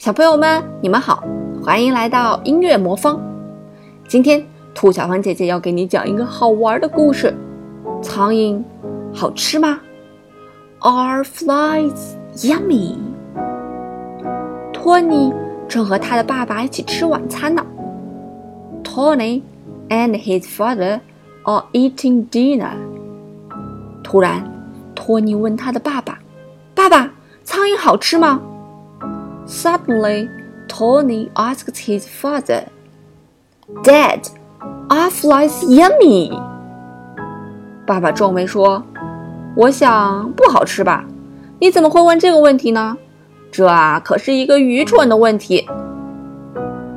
小朋友们，你们好，欢迎来到音乐魔方。今天兔小芳姐姐要给你讲一个好玩的故事。苍蝇好吃吗？Are flies yummy？托尼正和他的爸爸一起吃晚餐呢。Tony and his father are eating dinner。突然，托尼问他的爸爸：“爸爸，苍蝇好吃吗？” Suddenly, Tony asked his father, "Dad, are flies yummy?" 爸爸皱眉说：“我想不好吃吧？你怎么会问这个问题呢？这啊可是一个愚蠢的问题。”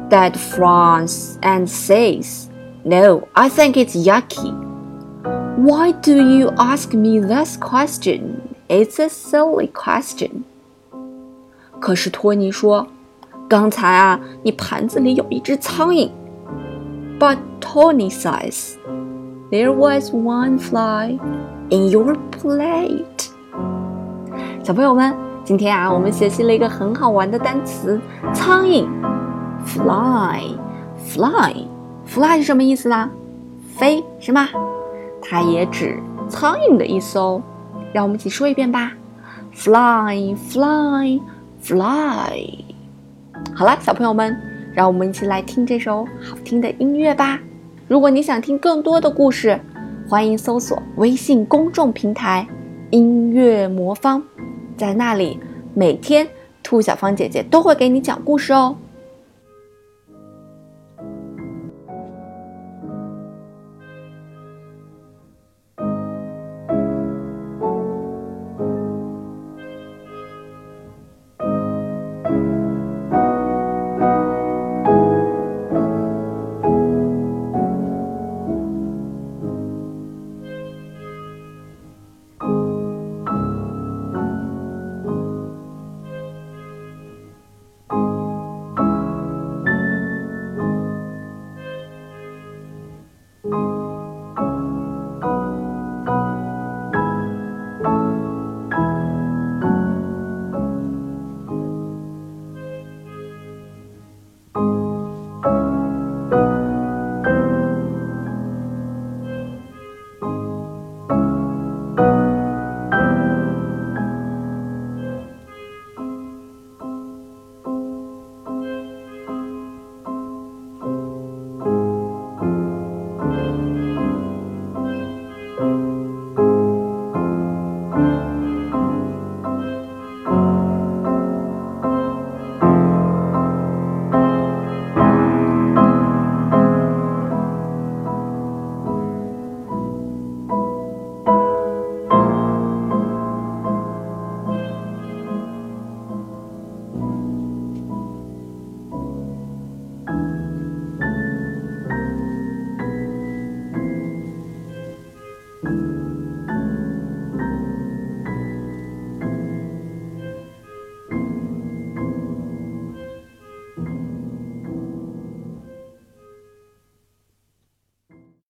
Dad frowns and says, "No, I think it's yucky. Why do you ask me this question? It's a silly question." 可是托尼说：“刚才啊，你盘子里有一只苍蝇。” But Tony says, "There was one fly in your plate." 小朋友们，今天啊，我们学习了一个很好玩的单词——苍蝇。Fly，fly，fly 是什么意思呢？飞是吗？它也指苍蝇的意思哦。让我们一起说一遍吧：Fly，fly。Fly，好了，小朋友们，让我们一起来听这首好听的音乐吧。如果你想听更多的故事，欢迎搜索微信公众平台“音乐魔方”，在那里每天兔小芳姐姐都会给你讲故事哦。